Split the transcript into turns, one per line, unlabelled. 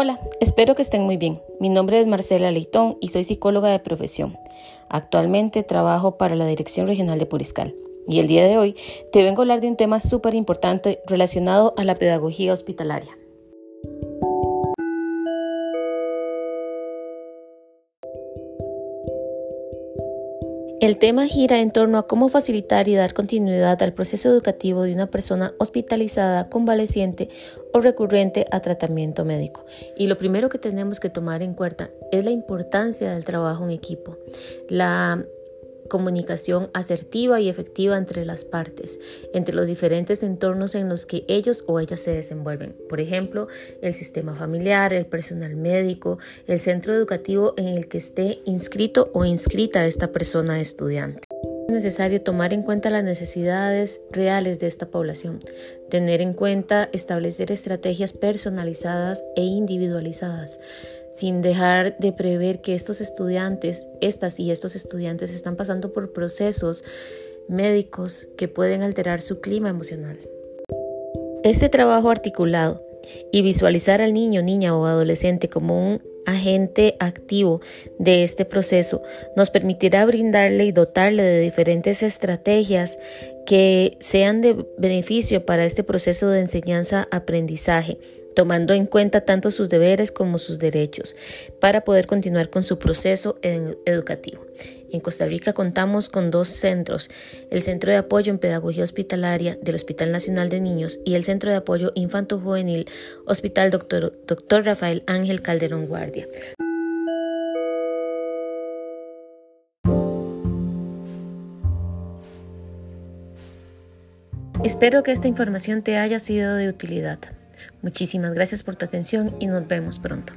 Hola, espero que estén muy bien. Mi nombre es Marcela Leitón y soy psicóloga de profesión. Actualmente trabajo para la Dirección Regional de Puriscal. Y el día de hoy te vengo a hablar de un tema súper importante relacionado a la pedagogía hospitalaria. El tema gira en torno a cómo facilitar y dar continuidad al proceso educativo de una persona hospitalizada, convaleciente o recurrente a tratamiento médico. Y lo primero que tenemos que tomar en cuenta es la importancia del trabajo en equipo, la comunicación asertiva y efectiva entre las partes, entre los diferentes entornos en los que ellos o ellas se desenvuelven. Por ejemplo, el sistema familiar, el personal médico, el centro educativo en el que esté inscrito o inscrita esta persona estudiante. Es necesario tomar en cuenta las necesidades reales de esta población, tener en cuenta establecer estrategias personalizadas e individualizadas, sin dejar de prever que estos estudiantes, estas y estos estudiantes están pasando por procesos médicos que pueden alterar su clima emocional. Este trabajo articulado y visualizar al niño, niña o adolescente como un agente activo de este proceso nos permitirá brindarle y dotarle de diferentes estrategias que sean de beneficio para este proceso de enseñanza-aprendizaje tomando en cuenta tanto sus deberes como sus derechos, para poder continuar con su proceso educativo. En Costa Rica contamos con dos centros, el Centro de Apoyo en Pedagogía Hospitalaria del Hospital Nacional de Niños y el Centro de Apoyo Infanto Juvenil Hospital Dr. Dr. Rafael Ángel Calderón Guardia. Espero que esta información te haya sido de utilidad. Muchísimas gracias por tu atención y nos vemos pronto.